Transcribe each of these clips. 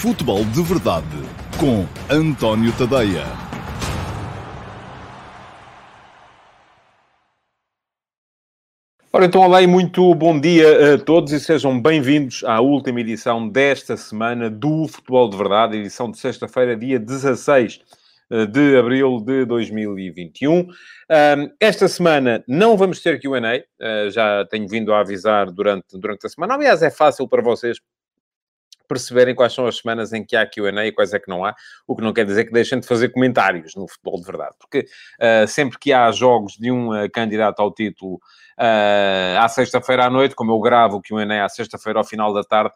Futebol de Verdade com António Tadeia. Ora, então, olá e muito bom dia a todos e sejam bem-vindos à última edição desta semana do Futebol de Verdade, edição de sexta-feira, dia 16 eh, de abril de 2021. Esta semana não vamos ter QA, eh, já tenho vindo a avisar durante, durante a semana. Aliás, é fácil para vocês perceberem quais são as semanas em que há Q&A e quais é que não há, o que não quer dizer que deixem de fazer comentários no futebol de verdade, porque uh, sempre que há jogos de um uh, candidato ao título uh, à sexta-feira à noite, como eu gravo o Q&A à sexta-feira ao final da tarde,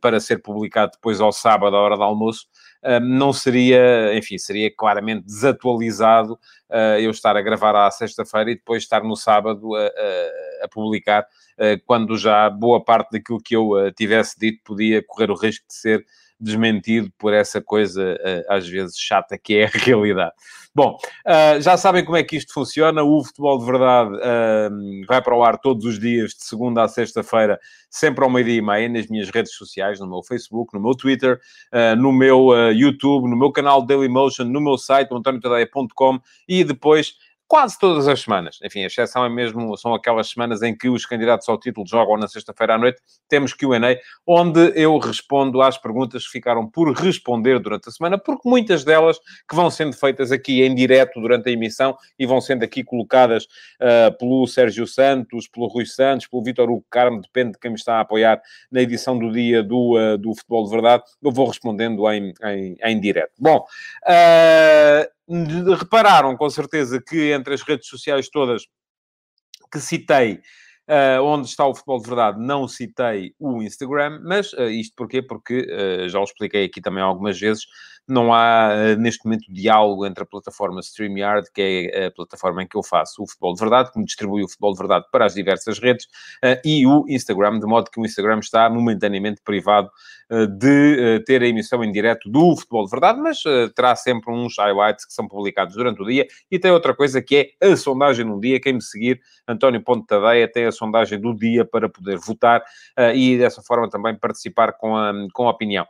para ser publicado depois ao sábado à hora do almoço, não seria, enfim, seria claramente desatualizado eu estar a gravar à sexta-feira e depois estar no sábado a, a, a publicar eh, quando já boa parte daquilo que eu eh, tivesse dito podia correr o risco de ser desmentido por essa coisa, eh, às vezes, chata que é a realidade. Bom, já sabem como é que isto funciona. O Futebol de Verdade vai para o ar todos os dias, de segunda a sexta-feira, sempre ao meio-dia e meia, nas minhas redes sociais, no meu Facebook, no meu Twitter, no meu YouTube, no meu canal Dailymotion, no meu site, antoniotadeia.com e depois quase todas as semanas. Enfim, a exceção é mesmo, são aquelas semanas em que os candidatos ao título jogam na sexta-feira à noite. Temos Q&A, onde eu respondo às perguntas que ficaram por responder durante a semana, porque muitas delas que vão sendo feitas aqui em direto durante a emissão e vão sendo aqui colocadas uh, pelo Sérgio Santos, pelo Rui Santos, pelo Vitor Hugo Carmo, depende de quem me está a apoiar na edição do dia do, uh, do Futebol de Verdade, eu vou respondendo em, em, em direto. Bom, uh, repararam com certeza que entre as redes sociais todas que citei, uh, onde está o futebol de verdade, não citei o Instagram, mas uh, isto porquê? Porque uh, já o expliquei aqui também algumas vezes não há eh, neste momento diálogo entre a plataforma StreamYard, que é a plataforma em que eu faço o futebol de verdade, que me distribui o futebol de verdade para as diversas redes, eh, e o Instagram, de modo que o Instagram está momentaneamente privado eh, de ter a emissão em direto do futebol de verdade, mas terá sempre uns highlights que são publicados durante o dia. E tem outra coisa que é a sondagem num dia. Quem me seguir, António Ponte Tadeia, tem a sondagem do dia para poder votar e dessa forma também participar com a, com a opinião.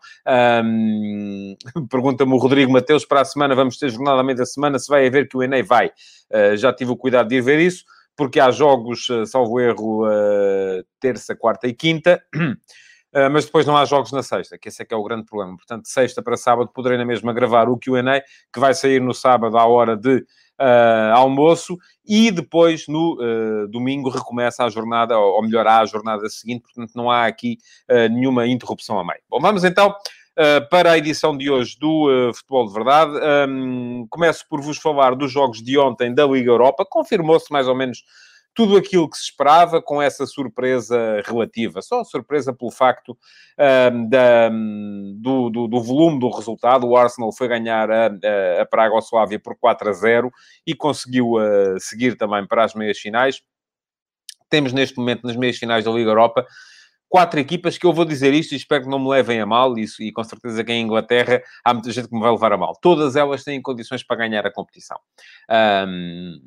Um, Pergunta-me o Rodrigo Mateus, para a semana vamos ter jornada à meia da semana, se vai haver que o Enem vai. Uh, já tive o cuidado de ir ver isso, porque há jogos, uh, salvo erro, uh, terça, quarta e quinta, mas depois não há jogos na sexta, que esse é que é o grande problema. Portanto, sexta para sábado poderei na mesma gravar o Q&A, que vai sair no sábado à hora de Uh, almoço e depois no uh, domingo recomeça a jornada, ou, melhor, a jornada seguinte, portanto não há aqui uh, nenhuma interrupção a meio. Bom, vamos então Uh, para a edição de hoje do uh, Futebol de Verdade. Um, começo por vos falar dos jogos de ontem da Liga Europa. Confirmou-se mais ou menos tudo aquilo que se esperava, com essa surpresa relativa. Só surpresa pelo facto um, da, do, do, do, volume do resultado. O Arsenal foi ganhar a, a, a Praga ao Suávia por 4 a 0 e conseguiu uh, seguir também para as meias finais. Temos neste momento nas meias finais da Liga Europa quatro equipas que eu vou dizer isto e espero que não me levem a mal, isso, e com certeza que em Inglaterra há muita gente que me vai levar a mal. Todas elas têm condições para ganhar a competição. Um,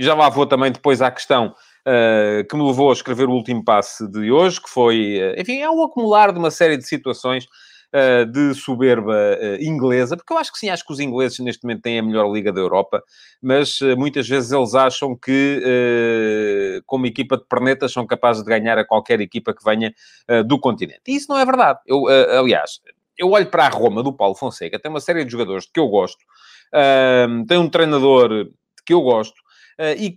já lá vou também depois à questão uh, que me levou a escrever o último passe de hoje, que foi, uh, enfim, é um acumular de uma série de situações uh, de soberba uh, inglesa, porque eu acho que sim, acho que os ingleses neste momento têm a melhor liga da Europa, mas uh, muitas vezes eles acham que, como equipa de pernetas, são capazes de ganhar a qualquer equipa que venha do continente. E isso não é verdade. Eu, aliás, eu olho para a Roma do Paulo Fonseca, tem uma série de jogadores que eu gosto, tem um treinador que eu gosto, e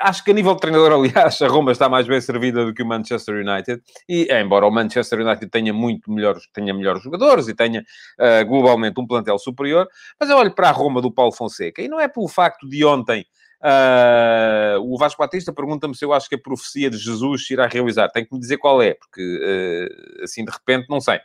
acho que a nível de treinador, aliás, a Roma está mais bem servida do que o Manchester United. E, embora o Manchester United tenha muito melhores, tenha melhores jogadores e tenha uh, globalmente um plantel superior, mas eu olho para a Roma do Paulo Fonseca e não é pelo facto de ontem Uh, o Vasco Batista pergunta-me se eu acho que a profecia de Jesus irá realizar. Tem que me dizer qual é, porque uh, assim de repente não sei.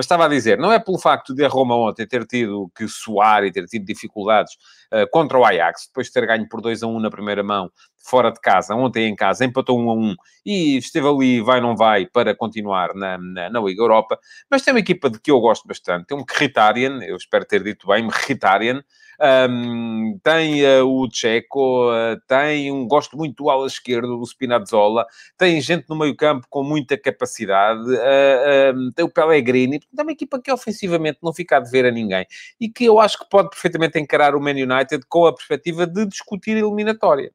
Mas estava a dizer, não é pelo facto de a Roma ontem ter tido que suar e ter tido dificuldades uh, contra o Ajax, depois de ter ganho por 2 a 1 na primeira mão, fora de casa, ontem em casa, empatou 1 a 1 e esteve ali, vai não vai, para continuar na, na, na Liga Europa. Mas tem uma equipa de que eu gosto bastante, tem um Mkhitaryan, eu espero ter dito bem, Mkhitaryan, um, tem uh, o Checo, uh, tem um, gosto muito do ala esquerdo, do Spinazzola, tem gente no meio campo com muita capacidade, uh, tem o Pellegrini, É uma equipa que ofensivamente não fica a dever a ninguém e que eu acho que pode perfeitamente encarar o Man United com a perspectiva de discutir eliminatória.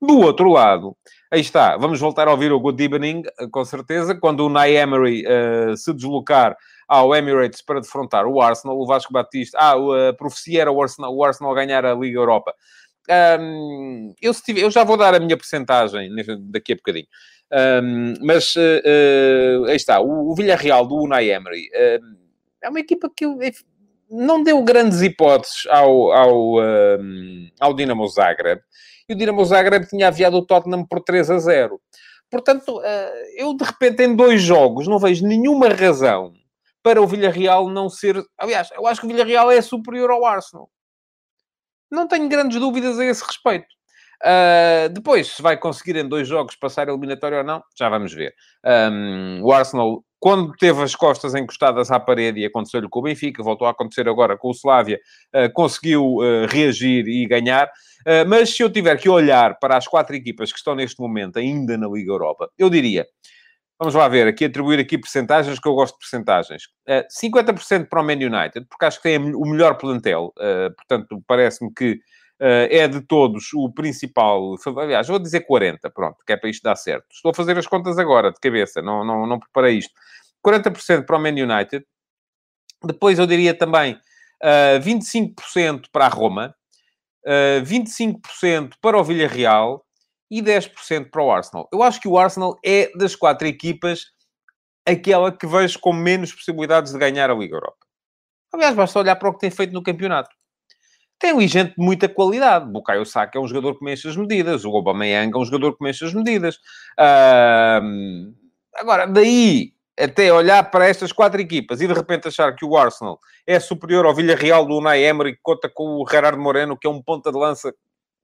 Do outro lado, aí está, vamos voltar a ouvir o Good Evening, com certeza, quando o Nay Emery uh, se deslocar ao Emirates para defrontar o Arsenal, o Vasco Batista, ah, a profecia era o Arsenal, o Arsenal ganhar a Liga Europa. Um, eu, tiver, eu, já vou dar a minha porcentagem daqui a bocadinho. Um, mas uh, uh, aí está, o, o Villarreal do Unai Emery é uma equipa que eu, não deu grandes hipóteses ao, ao, ao Dinamo Zagreb. E o Dinamo Zagreb tinha aviado o Tottenham por 3 a 0. Portanto, eh, eu de repente em dois jogos não vejo nenhuma razão para o Villarreal não ser... Aliás, eu acho que o Villarreal é superior ao Arsenal. Não tenho grandes dúvidas a esse respeito. Uh, depois, se vai conseguir em dois jogos passar a eliminatória ou não, já vamos ver. Um, o Arsenal, quando teve as costas encostadas à parede e aconteceu-lhe com o Benfica, voltou a acontecer agora com o Slavia, uh, conseguiu uh, reagir e ganhar. mas se eu tiver que olhar para as quatro equipas que estão neste momento ainda na Liga Europa, eu diria Vamos lá ver, aqui atribuir aqui percentagens, que eu gosto de percentagens. Uh, 50% para o Man United, porque acho que tem o melhor plantel. Uh, portanto, parece-me que uh, é de todos o principal. Aliás, vou dizer 40, pronto, que é para isto dar certo. Estou a fazer as contas agora, de cabeça, não, não, não preparei isto. 40% para o Man United. Depois eu diria também uh, 25% para a Roma, uh, 25% para o Villarreal e 10% para o Arsenal. Eu acho que o Arsenal é das quatro equipas aquela que vejo com menos possibilidades de ganhar a Liga Europa. Aliás, basta olhar para o que tem feito no campeonato. Tem um gente de muita qualidade. Bukayo Saka é um jogador que mexe as medidas. O Aubameyang é um jogador que mexe as medidas. Uh... Agora, daí até olhar para estas quatro equipas e de repente achar que o Arsenal é superior ao Villarreal do Unai Emery, que conta com o Gerardo Moreno, que é um ponta de lança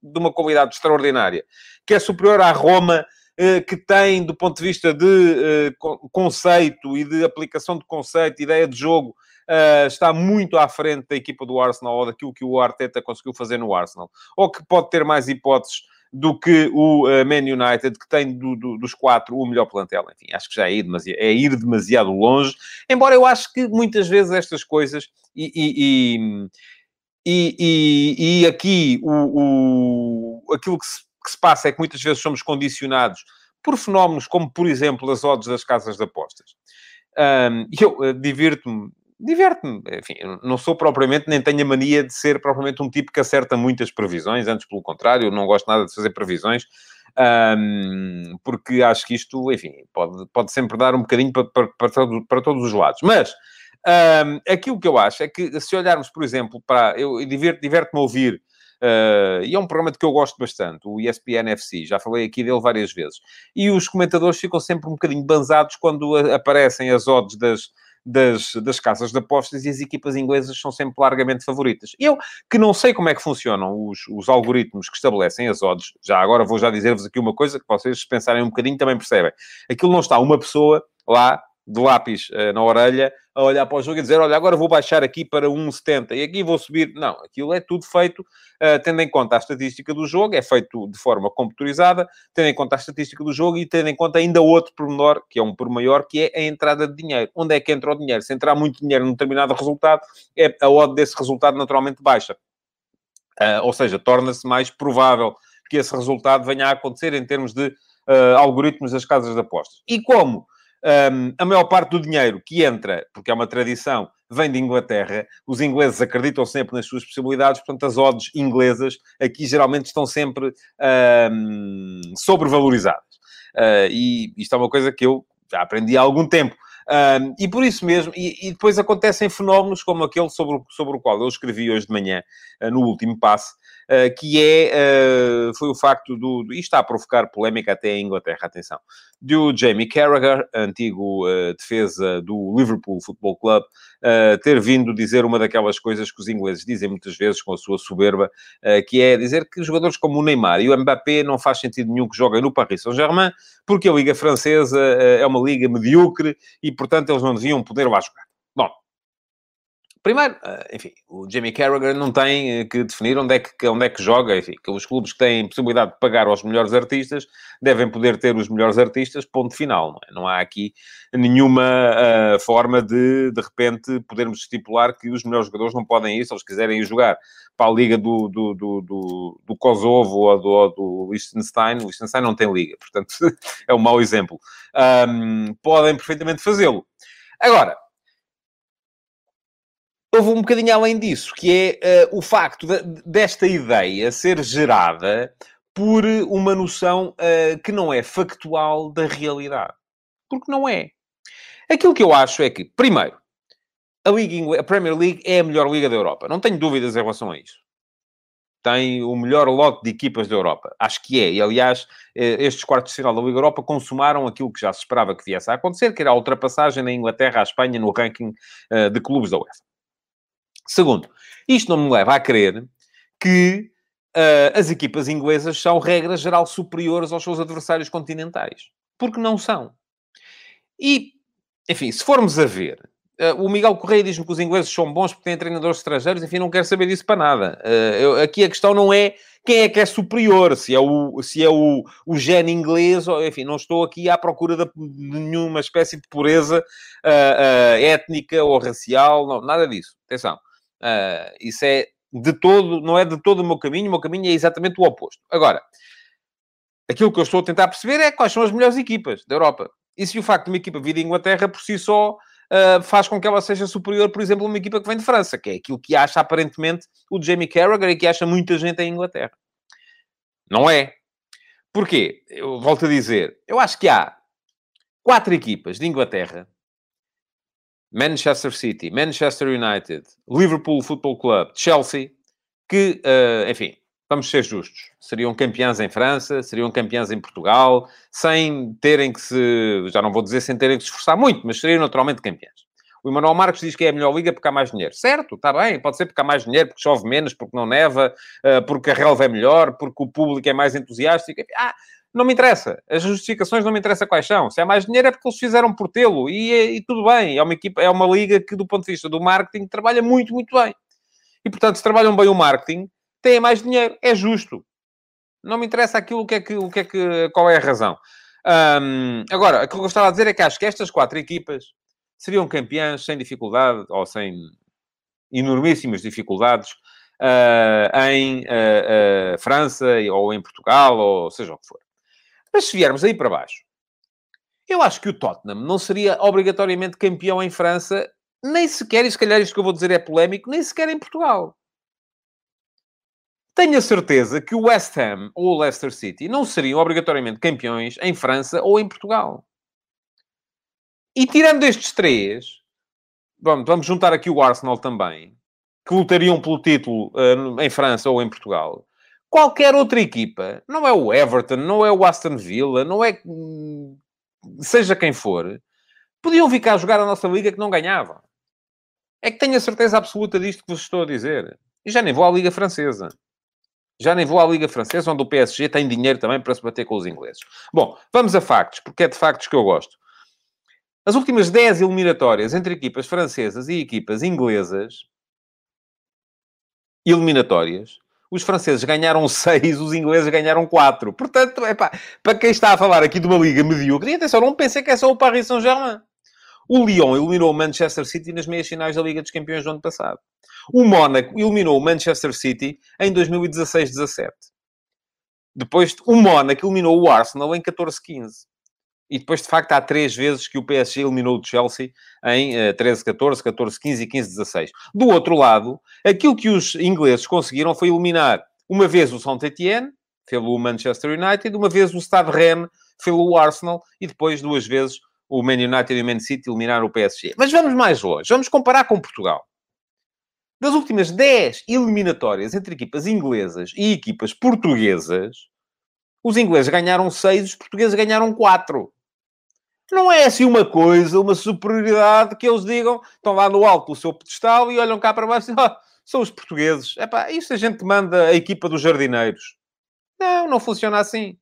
de uma qualidade extraordinária, que é superior à Roma, eh, que tem, do ponto de vista de eh, conceito e de aplicação de conceito, ideia de jogo, eh, está muito à frente da equipa do Arsenal ou daquilo que o Arteta conseguiu fazer no Arsenal, ou que pode ter mais hipóteses do que o Man United, que tem do, do, dos quatro o melhor plantel. Enfim, acho que já é ir, demasiado, é ir demasiado longe. Embora eu acho que muitas vezes estas coisas, e, e, e, e, e aqui o, o, aquilo que se, que se passa é que muitas vezes somos condicionados por fenómenos como, por exemplo, as odds das casas de apostas. Um, eu uh, divirto-me, diverte-me, enfim, não sou propriamente, nem tenho a mania de ser propriamente um tipo que acerta muitas previsões, antes pelo contrário, não gosto nada de fazer previsões, um, porque acho que isto, enfim, pode, pode sempre dar um bocadinho para, para, para, todo, para todos os lados. Mas um, aquilo que eu acho é que, se olharmos, por exemplo, para. Eu diverto-me ouvir, uh, e é um programa de que eu gosto bastante, o ESPN FC, já falei aqui dele várias vezes. E os comentadores ficam sempre um bocadinho banzados quando aparecem as odds das. Das, das casas de apostas e as equipas inglesas são sempre largamente favoritas. Eu, que não sei como é que funcionam os, os algoritmos que estabelecem as odds, já agora vou já dizer-vos aqui uma coisa que vocês, se pensarem um bocadinho, também percebem. Aquilo não está uma pessoa lá de lápis uh, na orelha a olhar para o jogo e dizer, olha, agora vou baixar aqui para 1,70 e aqui vou subir. Não, aquilo é tudo feito uh, tendo em conta a estatística do jogo, é feito de forma computadorizada, tendo em conta a estatística do jogo e tendo em conta ainda outro pormenor, que é um por maior, que é a entrada de dinheiro. Onde é que entra o dinheiro? Se entrar muito dinheiro num determinado resultado, é, a odd desse resultado naturalmente baixa. Uh, ou seja, torna-se mais provável que esse resultado venha a acontecer em termos de algoritmos das casas de apostas. E como um, a maior parte do dinheiro que entra, porque é uma tradição, vem de Inglaterra. Os ingleses acreditam sempre nas suas possibilidades, portanto, as odds inglesas aqui geralmente estão sempre um, sobrevalorizadas. Uh, e isto é uma coisa que eu já aprendi há algum tempo. Um, e por isso mesmo, e, e, depois acontecem fenómenos como aquele sobre, sobre o qual eu escrevi hoje de manhã, uh, no último passo, que é, uh, foi o facto do, e está a provocar polémica até em Inglaterra, atenção, do Jamie Carragher, antigo defesa do Liverpool Football Club, ter vindo dizer uma daquelas coisas que os ingleses dizem muitas vezes com a sua soberba, que é dizer que jogadores como o Neymar e o Mbappé não faz sentido nenhum que joguem no Paris Saint-Germain, porque a Liga Francesa é uma liga medíocre e portanto, eles não deviam poder lá jogar. Primeiro, eh, enfim, o Jamie Carragher não tem eh, que definir onde é que, onde é que joga, enfim, que os clubes que têm possibilidade de pagar aos melhores artistas devem poder ter os melhores artistas, ponto final, não é? Não há aqui nenhuma uh, forma de, de repente, podermos estipular que os melhores jogadores não podem ir, se eles quiserem ir jogar para a liga do, do, do, do, do Kosovo ou do, ou do Liechtenstein, o Liechtenstein não tem liga, portanto, é um mau exemplo. Um, podem perfeitamente fazê-lo. Agora, houve um bocadinho além disso, que é uh, o facto de, desta ideia ser gerada por uma noção uh, que não é factual da realidade. Porque não é. Aquilo que eu acho é que, primeiro, a, a Premier League é a melhor liga da Europa. Não tenho dúvidas em relação a isso. Tem o melhor lote de equipas da Europa. Acho que é. E, aliás, eh, estes quartos de final da Liga Europa consumaram aquilo que já se esperava que viesse a acontecer, que era a ultrapassagem na Inglaterra à Espanha no ranking de clubes da UEFA. Segundo, isto não me leva a crer que uh, as equipas inglesas são, regra geral, superiores aos seus adversários continentais. Porque não são. E, enfim, se formos a ver, uh, o Miguel Correia diz-me que os ingleses são bons porque têm treinadores estrangeiros, enfim, não quero saber disso para nada. Uh, eu, aqui a questão não é quem é que é superior, se é o, se é o, o gene inglês, ou, enfim, não estou aqui à procura de, nenhuma espécie de pureza étnica ou racial, não, nada disso. Atenção. Uh, isso é de todo, não é de todo o meu caminho, o meu caminho é exatamente o oposto. Agora, aquilo que eu estou a tentar perceber é quais são as melhores equipas da Europa. E se o facto de uma equipa vir de Inglaterra por si só uh, faz com que ela seja superior, por exemplo, a uma equipa que vem de França, que é aquilo que acha aparentemente o Jamie Carragher e que acha muita gente em Inglaterra. Não é. Porquê? Eu volto a dizer, eu acho que há quatro equipas de Inglaterra Manchester City, Manchester United, Liverpool Football Club, Chelsea, que, uh, enfim, vamos ser justos, seriam campeãs em França, seriam campeãs em Portugal, sem terem que se, já não vou dizer sem terem que se esforçar muito, mas seriam naturalmente campeãs. O Emanuel Marcos diz que é a melhor liga porque há mais dinheiro. Certo, está bem, pode ser porque há mais dinheiro, porque chove menos, porque não neva, uh, porque a relva é melhor, porque o público é mais entusiástico. Ah, não me interessa. As justificações não me interessa quais são. Se há mais dinheiro é porque eles fizeram por tê-lo. E, e, tudo bem. É uma equipa, é uma liga que, do ponto de vista do marketing, trabalha muito, muito bem. E, portanto, se trabalham bem o marketing, têm mais dinheiro. É justo. Não me interessa aquilo, o que é que, o que, é que qual é a razão. Um, agora, aquilo que eu estava a dizer é que acho que estas quatro equipas seriam campeãs sem dificuldade, ou sem enormíssimas dificuldades, uh, em uh, uh, França, ou em Portugal, ou seja o que for. Mas se viermos aí para baixo, eu acho que o Tottenham não seria obrigatoriamente campeão em França, nem sequer, e se calhar isto que eu vou dizer é polémico, nem sequer em Portugal. Tenho a certeza que o West Ham ou o Leicester City não seriam obrigatoriamente campeões em França ou em Portugal. E tirando estes três, vamos, vamos juntar aqui o Arsenal também, que lutariam pelo título uh, em França ou em Portugal qualquer outra equipa, não é o Everton, não é o Aston Villa, não é seja quem for, podiam cá a jogar a nossa liga que não ganhavam. É que tenho a certeza absoluta disto que vos estou a dizer. E já nem vou à Liga Francesa. Já nem vou à Liga Francesa, onde o PSG tem dinheiro também para se bater com os ingleses. Bom, vamos a factos, porque é de factos que eu gosto. As últimas 10 eliminatórias entre equipas francesas e equipas inglesas, eliminatórias, os franceses ganharam seis, os ingleses ganharam quatro. Portanto, epá, para quem está a falar aqui de uma liga medíocre, e atenção, não pensei que é só o Paris Saint-Germain. O Lyon eliminou o Manchester City nas meias finais da Liga dos Campeões do ano passado. O Mónaco eliminou o Manchester City em 2016-17. Depois, o Mónaco eliminou o Arsenal em 14-15. E depois, de facto, há três vezes que o PSG eliminou o Chelsea em uh, 13-14, 14-15 e 15-16. Do outro lado, aquilo que os ingleses conseguiram foi eliminar uma vez o Saint-Étienne, pelo Manchester United, uma vez o Stade Rennes, pelo Arsenal, e depois duas vezes o Man United e o Man City eliminaram o PSG. Mas vamos mais longe. Vamos comparar com Portugal. Das últimas 10 eliminatórias entre equipas inglesas e equipas portuguesas, os ingleses ganharam 6, os portugueses ganharam 4. Não é assim uma coisa, uma superioridade que eles digam, estão lá no alto do seu pedestal e olham cá para baixo e dizem, oh, são os portugueses. Epá, isso a gente manda a equipa dos jardineiros. Não, não funciona assim.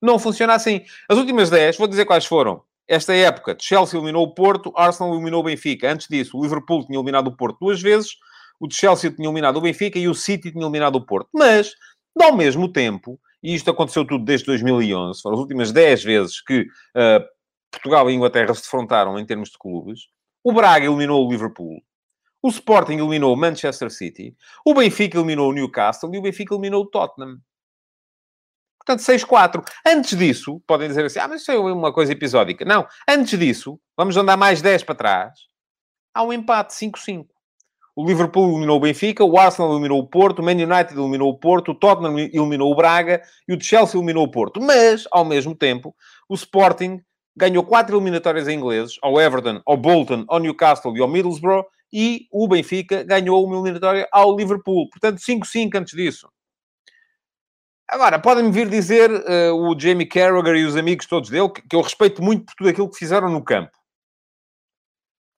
Não funciona assim. As últimas 10, vou dizer quais foram. esta época, Chelsea eliminou o Porto, Arsenal eliminou o Benfica. Antes disso, o Liverpool tinha eliminado o Porto duas vezes, o Chelsea tinha eliminado o Benfica e o City tinha eliminado o Porto. Mas, ao mesmo tempo, e isto aconteceu tudo desde 2011, foram as últimas 10 vezes que uh, Portugal e Inglaterra se defrontaram em termos de clubes, o Braga eliminou o Liverpool, o Sporting eliminou o Manchester City, o Benfica eliminou o Newcastle e o Benfica eliminou o Tottenham. Portanto, 6-4. Antes disso, podem dizer assim, ah, mas isso é uma coisa episódica. Não, antes disso, vamos andar mais 10 para trás, há um empate 5-5. O Liverpool eliminou o Benfica, o Arsenal eliminou o Porto, o Man United eliminou o Porto, o Tottenham eliminou o Braga e o Chelsea eliminou o Porto. Mas, ao mesmo tempo, o Sporting ganhou quatro eliminatórias em ingleses, ao Everton, ao Bolton, ao Newcastle e ao Middlesbrough, e o Benfica ganhou uma eliminatória ao Liverpool. Portanto, 5-5 antes disso. Agora, podem-me vir dizer uh, o Jamie Carragher e os amigos todos dele, que, que eu respeito muito por tudo aquilo que fizeram no campo.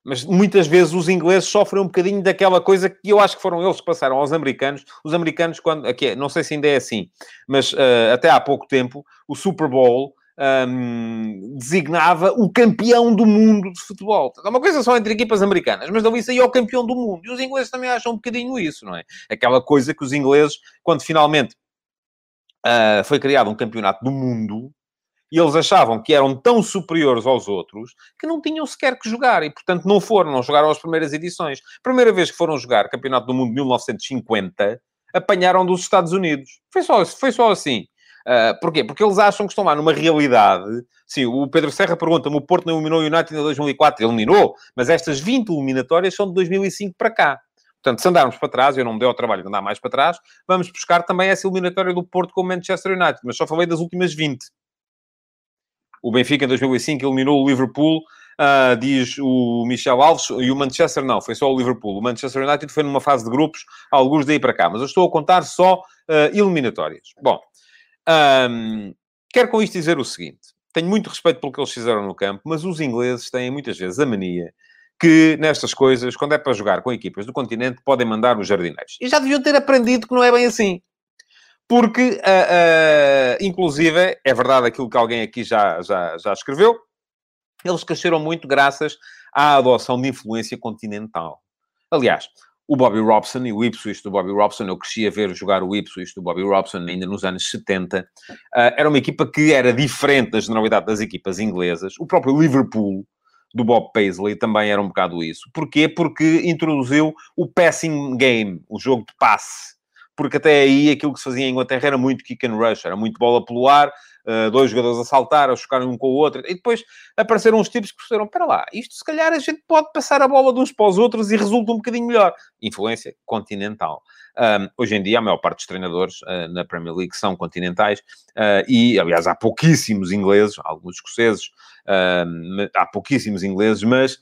Mas muitas vezes os ingleses sofrem um bocadinho daquela coisa que eu acho que foram eles que passaram aos americanos. Os americanos, quando. Aqui, é, não sei se ainda é assim, mas uh, até há pouco tempo, o Super Bowl um, designava o campeão do mundo de futebol. É uma coisa só entre equipas americanas, mas dali saiu o campeão do mundo. E os ingleses também acham um bocadinho isso, não é? Aquela coisa que os ingleses, quando finalmente uh, foi criado um campeonato do mundo, e eles achavam que eram tão superiores aos outros que não tinham sequer que jogar e, portanto, não foram, não jogaram as primeiras edições. Primeira vez que foram jogar Campeonato do Mundo de 1950, apanharam dos Estados Unidos. Foi só, foi só assim. Uh, porquê? Porque eles acham que estão lá numa realidade. Sim, o Pedro Serra pergunta-me: o Porto não eliminou o United em 2004? Ele eliminou, mas estas 20 eliminatórias são de 2005 para cá. Portanto, se andarmos para trás, eu não me dei ao trabalho de andar mais para trás, vamos buscar também essa eliminatória do Porto com o Manchester United, mas só falei das últimas 20. O Benfica, em 2005, eliminou o Liverpool, uh, diz o Michel Alves, e o Manchester não, foi só o Liverpool. O Manchester United foi numa fase de grupos, alguns daí para cá, mas eu estou a contar só uh, eliminatórias. Bom, um, quero com isto dizer o seguinte: tenho muito respeito pelo que eles fizeram no campo, mas os ingleses têm muitas vezes a mania que nestas coisas, quando é para jogar com equipas do continente, podem mandar os jardineiros. E já deviam ter aprendido que não é bem assim. Porque, uh, uh, inclusive, é verdade aquilo que alguém aqui já, já, já escreveu, eles cresceram muito graças à adoção de influência continental. Aliás, o Bobby Robson e o Ipswich do Bobby Robson, eu cresci a ver jogar o Ipswich do Bobby Robson ainda nos anos 70, uh, ah, era uma equipa que era diferente da generalidade das equipas inglesas. O próprio Liverpool, do Bob Paisley, também era um bocado isso. Porquê? Porque introduziu o passing game, o jogo de passe porque até aí aquilo que se fazia em Inglaterra era muito kick and rush, era muito bola pelo ar, dois jogadores a saltar, a chocarem um com o outro, e depois apareceram uns tipos que perceberam, espera lá, isto se calhar a gente pode passar a bola de uns para os outros e resulta um bocadinho melhor. Influência continental. Um, hoje em dia, a maior parte dos treinadores uh, na Premier League são continentais uh, e, aliás, há pouquíssimos ingleses, alguns escoceses, uh, há pouquíssimos ingleses, mas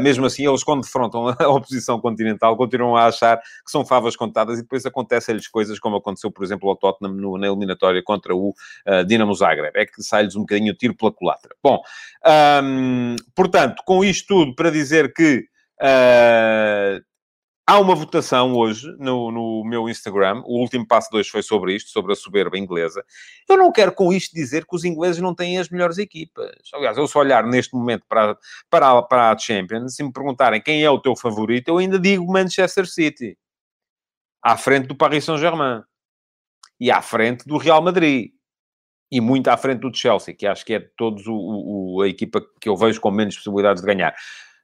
mesmo assim, eles, quando defrontam a oposição continental, continuam a achar que são favas contadas e depois acontecem-lhes coisas como aconteceu, por exemplo, ao Tottenham no, na eliminatória contra o Dinamo Zagreb. É que sai-lhes um bocadinho o tiro pela culatra. Bom, um, portanto, com isto tudo para dizer que. Uh, Há uma votação hoje no, no meu Instagram. O último passo 2 foi sobre isto, sobre a soberba inglesa. Eu não quero com isto dizer que os ingleses não têm as melhores equipas. Aliás, eu se olhar neste momento para, para, para a Champions, se me perguntarem quem é o teu favorito, eu ainda digo Manchester City. À frente do Paris Saint-Germain. E à frente do Real Madrid. E muito à frente do Chelsea, que acho que é de todos o, o, a equipa que eu vejo com menos possibilidades de ganhar.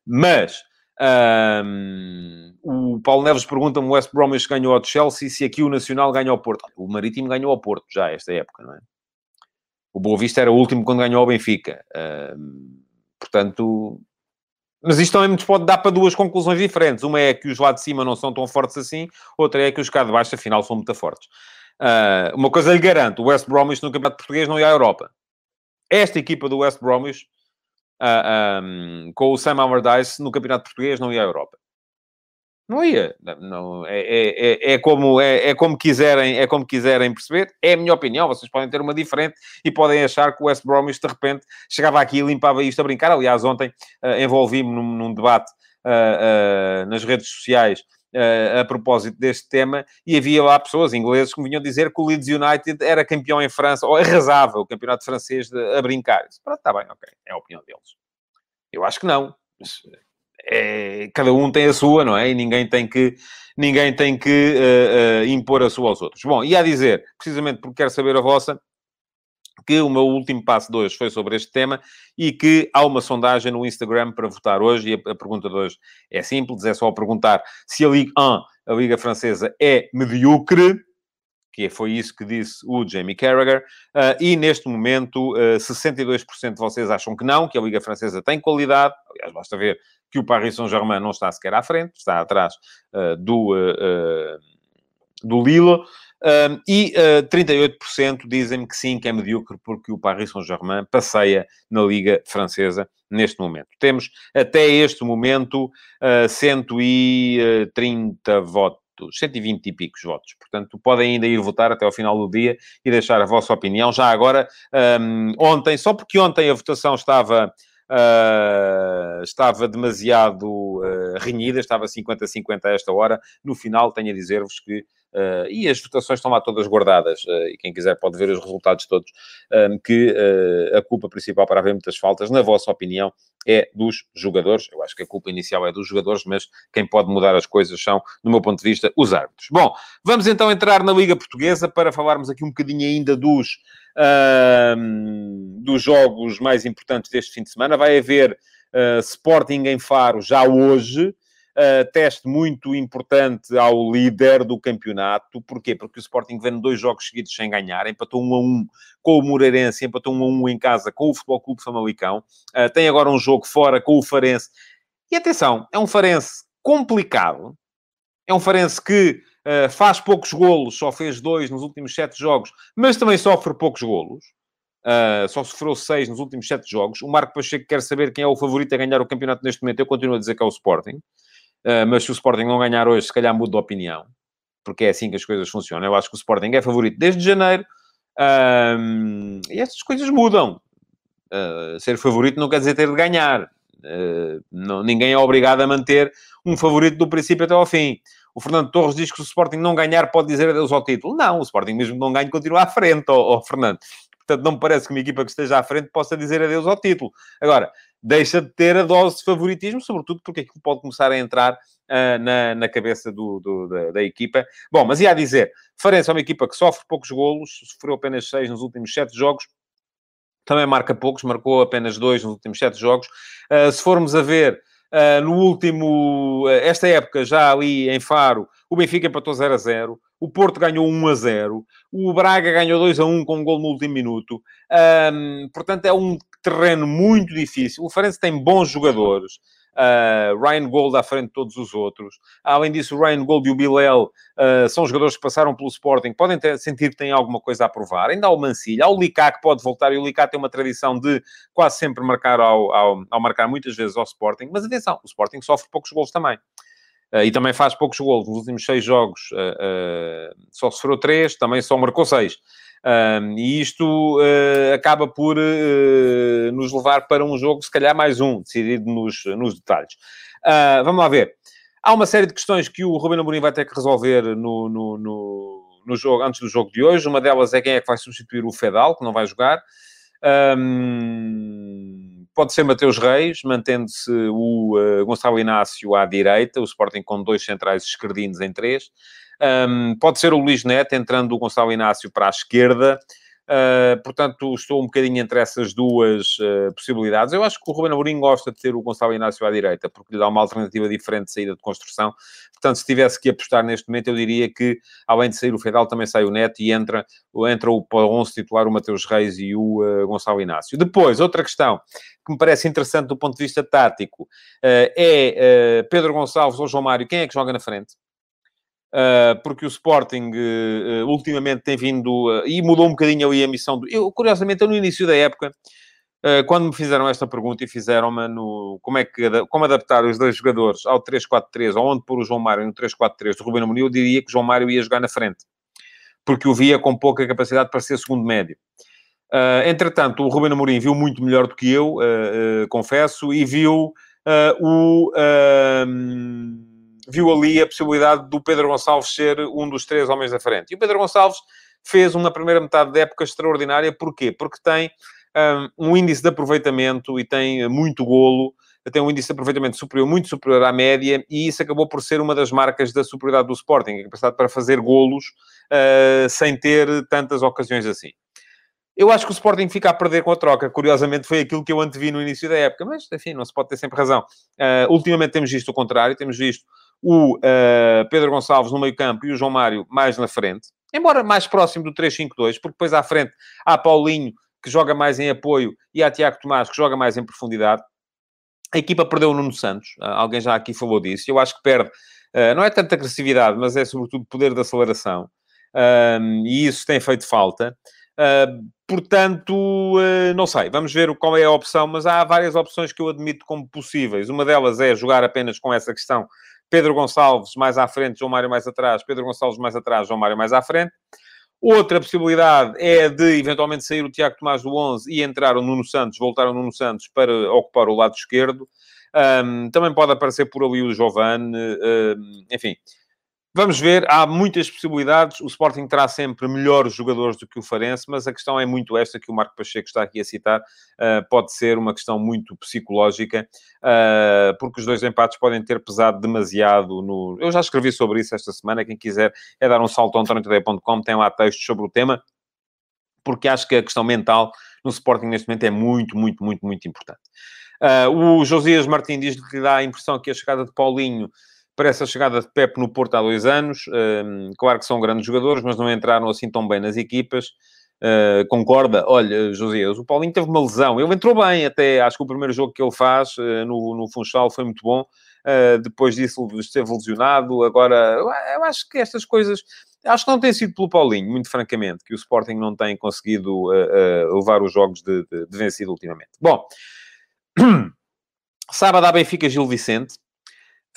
Mas um, o Paulo Neves pergunta-me: o West Bromwich ganhou ao Chelsea, se aqui o Nacional ganhou ao Porto. O Marítimo ganhou ao Porto já esta época, não é? O Boa Vista era o último quando ganhou ao Benfica. Um, portanto, mas isto também nos pode dar para duas conclusões diferentes. Uma é que os lá de cima não são tão fortes assim, outra é que os cá de baixo, afinal, são muito fortes. Uh, uma coisa lhe garanto: o West Bromwich no Campeonato Português não ia à Europa. Esta equipa do West Bromwich uh, ah, um, com o Sam Allardyce no Campeonato Português não ia à Europa. Não ia. Não, é, é, é, é, como, é, é, como quiserem, é como quiserem perceber. É a minha opinião. Vocês podem ter uma diferente e podem achar que o West Bromwich, de repente, chegava aqui e limpava isto a brincar. Aliás, ontem uh, envolvi-me num, num, debate uh, uh, nas redes sociais a propósito deste tema, e havia lá pessoas ingleses que me vinham dizer que o Leeds United era campeão em França, ou arrasava o campeonato francês de, a brincar. Disse, Pronto, está bem, ok, é a opinião deles. Eu acho que não. Mas, é, cada um tem a sua, não é? E ninguém tem que, ninguém tem que uh, uh, impor a sua aos outros. Bom, e a dizer, precisamente porque quero saber a vossa, que o meu último passo de hoje foi sobre este tema e que há uma sondagem no Instagram para votar hoje e a, pergunta de hoje é simples, é só perguntar se a Ligue 1, a Liga Francesa, é medíocre, que foi isso que disse o Jamie Carragher, uh, e neste momento uh, 62% de vocês acham que não, que a Liga Francesa tem qualidade, aliás, basta ver que o Paris Saint-Germain não está sequer à frente, está atrás uh, do, do Lille, um, e uh, 38% dizem que sim, que é medíocre, porque o Paris Saint-Germain passeia na Liga Francesa neste momento. Temos até este momento uh, 130 votos. 120 e picos votos. Portanto, podem ainda ir votar até ao final do dia e deixar a vossa opinião. Já agora, um, ontem, só porque ontem a votação estava Uh, estava demasiado uh, renhida, estava 50-50 a esta hora. No final, tenho a dizer-vos que Uh, e as votações estão lá todas guardadas, uh, e quem quiser pode ver os resultados todos, um, que uh, a culpa principal para haver muitas faltas, na vossa opinião, é dos jogadores. Eu acho que a culpa inicial é dos jogadores, mas quem pode mudar as coisas são, do meu ponto de vista, os árbitros. Bom, vamos então entrar na Liga Portuguesa para falarmos aqui um bocadinho ainda dos, dos jogos mais importantes deste fim de semana. Vai haver Sporting em Faro já hoje. Uh, teste muito importante ao líder do campeonato. Porquê? Porque o Sporting vem dois jogos seguidos sem ganhar. Empatou 1 a 1 com o Moreirense, empatou 1 a 1 em casa com o Futebol Clube Famalicão. Uh, tem agora um jogo fora com o Farense. E atenção, é um Farense complicado. É um Farense que uh, faz poucos golos, só fez dois nos últimos sete jogos, mas também sofre poucos golos. Uh, só sofreu seis nos últimos sete jogos. O Marco Pacheco quer saber quem é o favorito a ganhar o campeonato neste momento. Eu continuo a dizer que é o Sporting. Uh, mas se o Sporting não ganhar hoje, se calhar muda de opinião, porque é assim que as coisas funcionam. Eu acho que o Sporting é favorito desde janeiro e estas coisas mudam. Uh, ser favorito não quer dizer ter de ganhar. Não, ninguém é obrigado a manter um favorito do princípio até ao fim. O Fernando Torres diz que se o Sporting não ganhar pode dizer adeus ao título. Não, o Sporting mesmo não ganha continua à frente, ó, ó Fernando. Portanto, não me parece que uma equipa que esteja à frente possa dizer adeus ao título. Agora, deixa de ter a dose de favoritismo, sobretudo porque aquilo pode começar a entrar uh, na, na cabeça do, do da, da, equipa. Bom, mas ia a dizer, Farense é uma equipa que sofre poucos golos, sofreu apenas seis nos últimos sete jogos, também marca poucos, marcou apenas dois nos últimos sete jogos. Uh, se formos a ver, uh, no último, esta época, já ali em Faro, o Benfica empatou 0 a 0, o Porto ganhou 1 a 0, o Braga ganhou 2 a 1 com um gol no último minuto. Um, portanto, é um terreno muito difícil. O Farense tem bons jogadores. Uh, Ryan Gold à frente de todos os outros. Além disso, o Ryan Gold e o Bilel uh, são jogadores que passaram pelo Sporting, podem ter, sentir que têm alguma coisa a provar. Ainda há o Mancilha, há o Licá que pode voltar, e o Licá tem uma tradição de quase sempre marcar ao, ao, ao marcar muitas vezes ao Sporting. Mas atenção, o Sporting sofre poucos gols também. Uh, e também faz poucos gols. Nos últimos seis jogos só sofreu três, também só marcou seis. Um, e isto uh, acaba por uh, nos levar para um jogo, se calhar mais um, decidido nos, nos detalhes. Uh, vamos lá ver. Há uma série de questões que o Rubén Amorim vai ter que resolver no, no, no, no, jogo, antes do jogo de hoje. Uma delas é quem é que vai substituir o Fedal, que não vai jogar. Um, pode ser Mateus Reis, mantendo-se o uh, Gonçalo Inácio à direita, o Sporting com dois centrais esquerdinos em três. Um, pode ser o Luís Neto, entrando o Gonçalo Inácio para a esquerda. Uh, portanto, estou um bocadinho entre essas duas uh, possibilidades. Eu acho que o Ruben Amorim gosta de ter o Gonçalo Inácio à direita, porque lhe dá uma alternativa diferente de saída de construção. Portanto, se tivesse que apostar neste momento, eu diria que, além de sair o Fedal, também sai o Neto e entra, entra o para 11 titular o Mateus Reis e o uh, Gonçalo Inácio. Depois, outra questão que me parece interessante do ponto de vista tático é Pedro Gonçalves ou João Mário, quem é que joga na frente? Uh, porque o Sporting uh, ultimamente tem vindo e mudou um bocadinho ali a missão. Do... Eu, curiosamente, eu, no início da época, quando me fizeram esta pergunta e fizeram-me no como é que como adaptar os dois jogadores ao 3-4-3 ou onde pôr o João Mário no 3-4-3 do Rubem Amorim, eu diria que o João Mário ia jogar na frente, porque o via com pouca capacidade para ser segundo médio. entretanto, o Rubem Amorim viu muito melhor do que eu, confesso, e viu o viu ali a possibilidade do Pedro Gonçalves ser um dos três homens da frente. E o Pedro Gonçalves fez uma primeira metade da época extraordinária. Porquê? Porque tem um, um índice de aproveitamento e tem muito golo, tem um índice de aproveitamento superior, muito superior à média, e isso acabou por ser uma das marcas da superioridade do Sporting, a capacidade para fazer golos uh, sem ter tantas ocasiões assim. Eu acho que o Sporting fica a perder com a troca. Curiosamente, foi aquilo que eu antevi no início da época. Mas, enfim, não se pode ter sempre razão. Uh, ultimamente temos visto o contrário. Temos visto o uh, Pedro Gonçalves no meio campo e o João Mário mais na frente. Embora mais próximo do 3-5-2, porque depois à frente há Paulinho, que joga mais em apoio, e há Tiago Tomás, que joga mais em profundidade. A equipa perdeu o Nuno Santos. Uh, alguém já aqui falou disso. Eu acho que perde... não é tanta agressividade, mas é sobretudo poder de aceleração. e isso tem feito falta. Uh, portanto, uh, não sei, vamos ver qual é a opção, mas há várias opções que eu admito como possíveis. Uma delas é jogar apenas com essa questão. Pedro Gonçalves mais à frente, João Mário mais atrás, Pedro Gonçalves mais atrás, João Mário mais à frente. Outra possibilidade é de eventualmente sair o Tiago Tomás do 11 e entrar o Nuno Santos, voltar o Nuno Santos para ocupar o lado esquerdo. Um, também pode aparecer por ali o Giovane, um, enfim. Vamos ver, há muitas possibilidades. O Sporting terá sempre melhores jogadores do que o Farense, mas a questão é muito esta que o Marco Pacheco está aqui a citar. Uh, pode ser uma questão muito psicológica, uh, porque os dois empates podem ter pesado demasiado no. Eu já escrevi sobre isso esta semana. Quem quiser é dar um salto a antoniotadeia.com, tem lá textos sobre o tema, porque acho que a questão mental no Sporting neste momento é muito, muito, muito, muito importante. Uh, o Josias Martins diz que dá a impressão que a chegada de Paulinho Parece a chegada de Pep no Porto há dois anos. Uh, claro que são grandes jogadores, mas não entraram assim tão bem nas equipas. Uh, concorda? Olha, José, o Paulinho teve uma lesão. Ele entrou bem até, acho que o primeiro jogo que ele faz uh, no, no Funchal foi muito bom. Uh, depois disso esteve lesionado. Agora, eu acho que estas coisas... Acho que não tem sido pelo Paulinho, muito francamente, que o Sporting não tem conseguido levar os jogos de, de, de vencido ultimamente. Bom, sábado há Benfica Gil Vicente.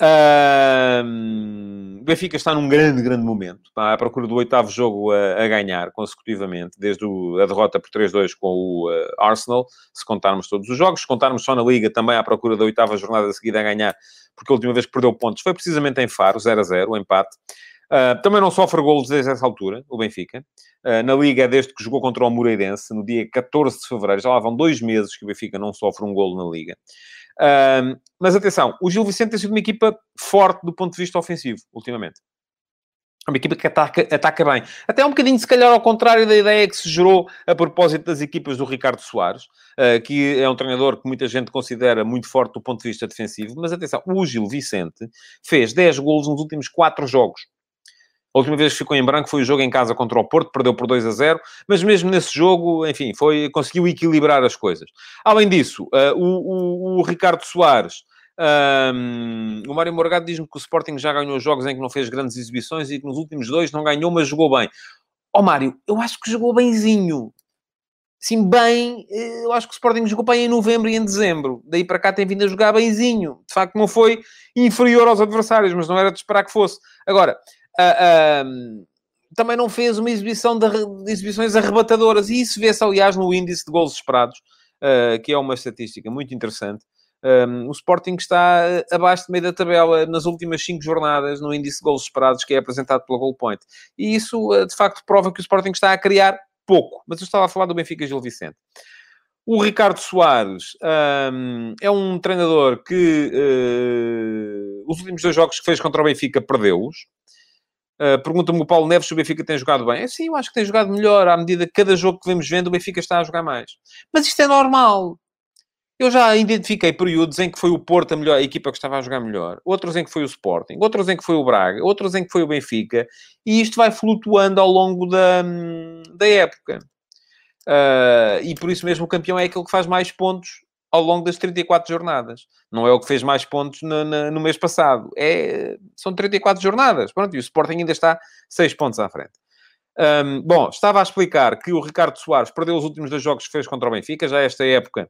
O Benfica está num grande, grande momento. Está à procura do oitavo jogo a, a ganhar consecutivamente, desde o, a derrota por 3-2 com o uh, Arsenal, se contarmos todos os jogos. Se contarmos só na Liga, também à procura da oitava jornada seguida a ganhar, porque a última vez que perdeu pontos foi precisamente em Faro, 0-0, o empate. Uh, também não sofre golos desde essa altura, o Benfica. Uh, na Liga, é desde que jogou contra o Moreirense, no dia 14 de Fevereiro. Já lá vão dois meses que o Benfica não sofre um golo na Liga mas atenção, o Gil Vicente tem sido uma equipa forte do ponto de vista ofensivo, ultimamente. É uma equipa que ataca, ataca bem. Até um bocadinho, se calhar, ao contrário da ideia que se gerou a propósito das equipas do Ricardo Soares, uh, que é um treinador que muita gente considera muito forte do ponto de vista defensivo. Mas atenção, o Gil Vicente fez 10 golos nos últimos 4 jogos. A última vez que ficou em branco foi o jogo em casa contra o Porto, perdeu por 2 a 0, mas mesmo nesse jogo, enfim, foi, conseguiu equilibrar as coisas. Além disso, uh, o, o, o, Ricardo Soares, um, o Mário Morgado diz-me que o Sporting já ganhou jogos em que não fez grandes exibições e que nos últimos dois não ganhou, mas jogou bem. Ó oh, Mário, eu acho que jogou bemzinho. Sim, bem, eh, eu acho que o Sporting jogou bem em novembro e em dezembro. Daí para cá tem vindo a jogar benzinho. De facto, não foi inferior aos adversários, mas não era de esperar que fosse. Agora, Uh, também não fez uma exibição de, de, exibições arrebatadoras. E isso vê-se, aliás, no índice de gols esperados, uh, que é uma estatística muito interessante. Um, o Sporting está ah, abaixo de meio da tabela nas últimas cinco jornadas no índice de gols esperados que é apresentado pela Goal Point. E isso, de facto, prova que o Sporting está a criar pouco. Mas eu estava a falar do Benfica Gil Vicente. O Ricardo Soares um, é um treinador que uh, os últimos dois jogos que fez contra o Benfica perdeu-os. Uh, Pergunta-me o Paulo Neves se o Benfica tem jogado bem. É, sim, eu acho que tem jogado melhor. À medida que cada jogo que vemos vendo, o Benfica está a jogar mais. Mas isto é normal. Eu já identifiquei períodos em que foi o Porto a, melhor, a equipa que estava a jogar melhor, outros em que foi o Sporting, outros em que foi o Braga, outros em que foi o Benfica, e isto vai flutuando ao longo da, da época. Uh, e por isso mesmo o campeão é aquele que faz mais pontos ao longo das 34 jornadas. Não é o que fez mais pontos no, no, no mês passado. É, são 34 jornadas. Pronto, e o Sporting ainda está 6 pontos à frente. Um, bom, estava a explicar que o Ricardo Soares perdeu os últimos dois jogos que fez contra o Benfica, já esta época,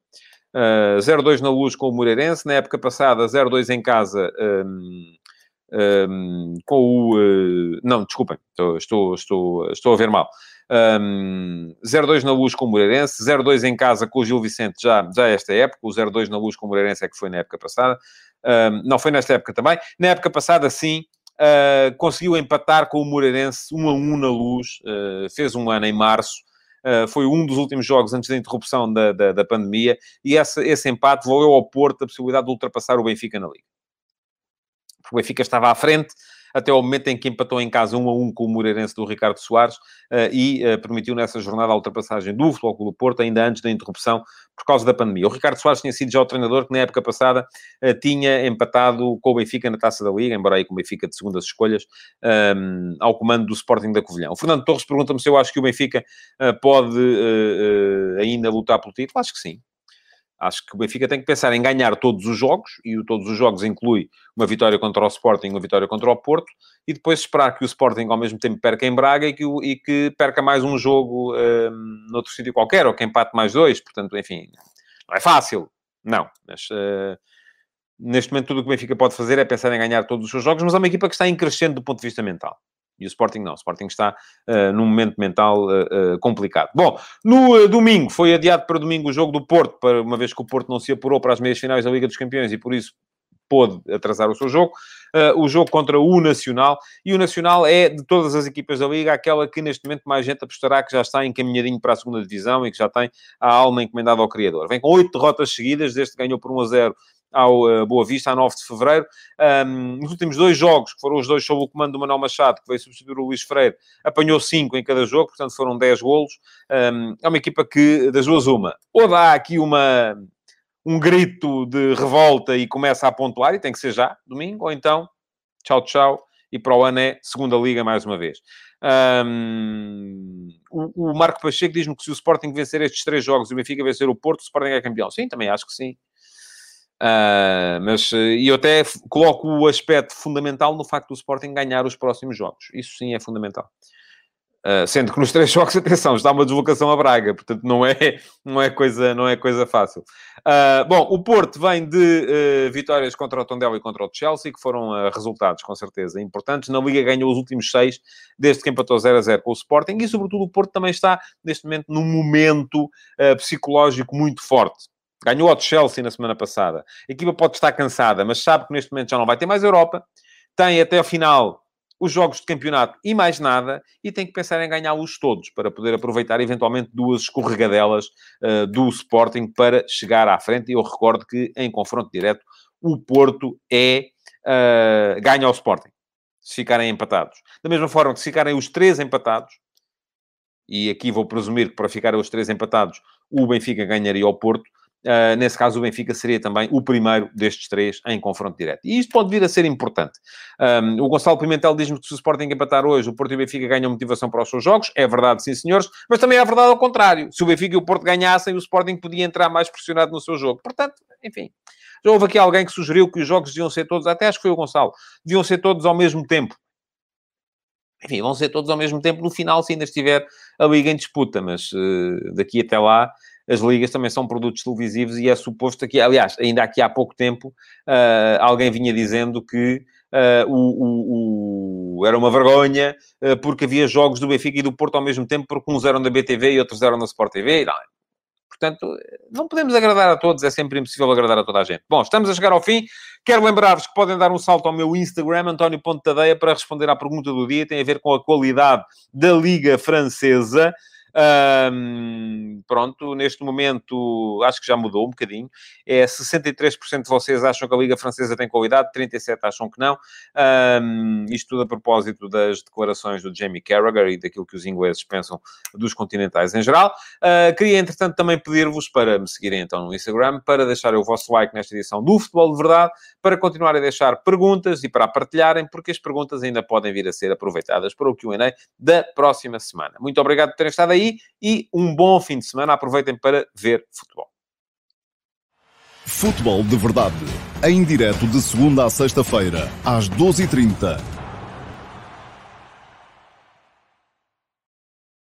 uh, ah, 0-2 na luz com o Moreirense, na época passada 0-2 em casa um, um, com o... Uh, não, desculpem, estou, estou, estou, estou a ver mal. Um, 0-2 na luz com o Moreirense, 0-2 em casa com o Gil Vicente já, já esta época, o 0-2 na luz com o Moreirense é que foi na época passada. não foi nesta época também. Na época passada, sim, uh, conseguiu empatar com o Moreirense 1 a 1 na luz, uh, fez um ano em março. Uh, foi um dos últimos jogos antes da interrupção da, da, da pandemia, e essa, esse empate valeu ao Porto a possibilidade de ultrapassar o Benfica na Liga. O Benfica estava à frente, até ao momento em que empatou em casa 1 a 1 com o Moreirense do Ricardo Soares uh, e uh, permitiu nessa jornada a ultrapassagem do do Porto, ainda antes da interrupção por causa da pandemia. O Ricardo Soares tinha sido já o treinador que na época passada uh, tinha empatado com o Benfica na Taça da Liga, embora aí com o Benfica de segundas escolhas, um, ehm, ao comando do Sporting da Covilhã. O Fernando Torres pergunta-me se eu acho que o Benfica pode ainda lutar pelo título. Acho que sim. Acho que o Benfica tem que pensar em ganhar todos os jogos, e o todos os jogos inclui uma vitória contra o Sporting, uma vitória contra o Porto, e depois esperar que o Sporting ao mesmo tempo perca em Braga e que, e que perca mais um jogo um, noutro sítio qualquer, ou que empate mais dois. Portanto, enfim, não é fácil, não. Mas uh, neste momento tudo o que o Benfica pode fazer é pensar em ganhar todos os seus jogos, mas é uma equipa que está em crescendo do ponto de vista mental. E o Sporting não. O Sporting está uh, num momento mental uh, uh, complicado. Bom, no domingo, foi adiado para domingo o jogo do Porto, para, uma vez que o Porto não se apurou para as meias finais da Liga dos Campeões e por isso pôde atrasar o seu jogo. o jogo contra o Nacional. E o Nacional é, de todas as equipas da Liga, aquela que neste momento mais gente apostará que já está encaminhadinho para a segunda divisão e que já tem a alma encomendada ao Criador. Vem com oito derrotas seguidas, desde que ganhou por 1 a 0 ao uh, Boa Vista, a 9 de fevereiro. Um, nos últimos dois jogos, que foram os dois sob o comando do Manuel Machado, que veio substituir o Luís Freire, apanhou 5 em cada jogo, portanto foram 10 golos. Um, é uma equipa que, das duas, uma, ou dá aqui uma, um grito de revolta e começa a pontuar, e tem que ser já, domingo, ou então, tchau, tchau, e para o ano é segunda liga mais uma vez. Um, o, o, Marco Pacheco diz-me que se o Sporting vencer estes três jogos e o Benfica vencer o Porto, o Sporting é campeão. Sim, também acho que sim. Uh, mas eh, e eu até coloco o aspecto fundamental no facto do Sporting ganhar os próximos jogos. Isso sim é fundamental. Uh, sendo que nos três jogos, atenção, está uma deslocação a Braga, portanto não é, não é, coisa, não é coisa fácil. Uh, bom, o Porto vem de uh, vitórias contra o Tondela e contra o Chelsea, que foram resultados, com certeza, importantes. Na Liga ganhou os últimos seis, desde que empatou 0 a 0 com o Sporting, e sobretudo o Porto também está, neste momento, num momento psicológico muito forte. Ganhou ao Chelsea na semana passada. A equipa pode estar cansada, mas sabe que neste momento já não vai ter mais Europa. Tem até ao final os jogos de campeonato e mais nada, e tem que pensar em ganhá-los todos para poder aproveitar eventualmente duas escorregadelas uh, do Sporting para chegar à frente. E eu recordo que em confronto direto o Porto é uh, ganha ao Sporting se ficarem empatados. Da mesma forma que se ficarem os três empatados, e aqui vou presumir que para ficarem os três empatados o Benfica ganharia ao Porto, Uh, nesse caso, o Benfica seria também o primeiro destes três em confronto direto. E isto pode vir a ser importante. Um, o Gonçalo Pimentel diz-me que se o Sporting empatar hoje, o Porto e o Benfica ganham motivação para os seus jogos. É verdade, sim, senhores. Mas também é verdade ao contrário. Se o Benfica e o Porto ganhassem, o Sporting podia entrar mais pressionado no seu jogo. Portanto, enfim. Já houve aqui alguém que sugeriu que os jogos deviam ser todos, até acho que foi o Gonçalo, deviam ser todos ao mesmo tempo. Enfim, vão ser todos ao mesmo tempo no final, se ainda estiver a Liga em disputa. Mas uh, daqui até lá as ligas também são produtos televisivos e é suposto que, aliás, ainda aqui há pouco tempo, uh, alguém vinha dizendo que uh, o, o, o, era uma vergonha uh, porque havia jogos do Benfica e do Porto ao mesmo tempo, porque uns eram da BTV e outros eram da Sport TV. Não. Portanto, não podemos agradar a todos, é sempre impossível agradar a toda a gente. Bom, estamos a chegar ao fim. Quero lembrar-vos que podem dar um salto ao meu Instagram, António Ponte Tadeia, para responder à pergunta do dia. Tem a ver com a qualidade da Liga Francesa. Um, pronto, neste momento acho que já mudou um bocadinho. É 63% de vocês acham que a Liga Francesa tem qualidade, 37% acham que não. Um, isto tudo a propósito das declarações do Jamie Carragher e daquilo que os ingleses pensam dos continentais em geral. Uh, queria, entretanto, também pedir-vos para me seguirem então no Instagram, para deixarem o vosso like nesta edição do Futebol de Verdade, para continuarem a deixar perguntas e para partilharem, porque as perguntas ainda podem vir a ser aproveitadas para o Q&A da próxima semana. Muito obrigado por terem estado aí aí e um bom fim de semana. Aproveitem para ver futebol. Futebol de Verdade, em direto de segunda a sexta-feira, às 12h30